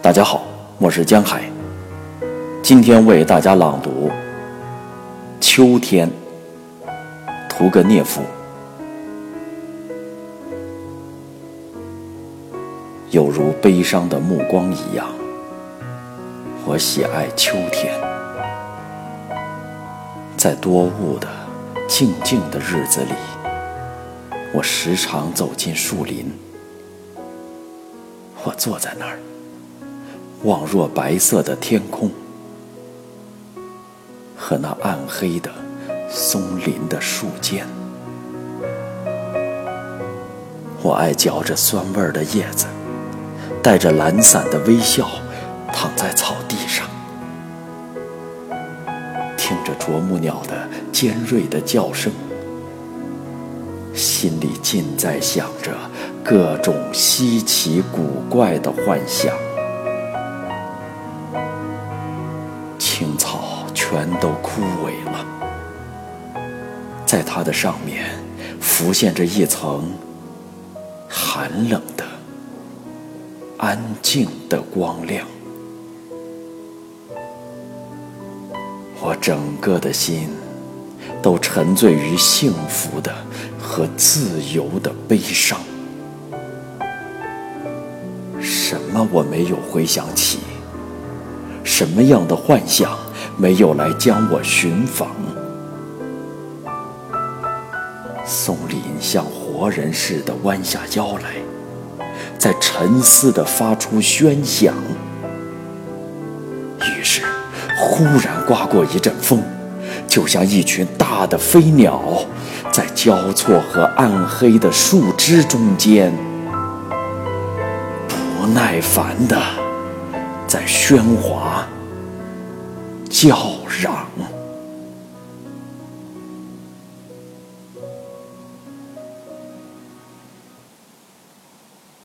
大家好，我是江海，今天为大家朗读《秋天》，屠格涅夫。有如悲伤的目光一样，我喜爱秋天，在多雾的静静的日子里，我时常走进树林，我坐在那儿。望若白色的天空和那暗黑的松林的树间，我爱嚼着酸味的叶子，带着懒散的微笑，躺在草地上，听着啄木鸟的尖锐的叫声，心里尽在想着各种稀奇古怪的幻想。青草全都枯萎了，在它的上面浮现着一层寒冷的、安静的光亮。我整个的心都沉醉于幸福的和自由的悲伤。什么我没有回想起？什么样的幻想没有来将我寻访？松林像活人似的弯下腰来，在沉思的发出喧响。于是，忽然刮过一阵风，就像一群大的飞鸟，在交错和暗黑的树枝中间，不耐烦的。在喧哗、叫嚷。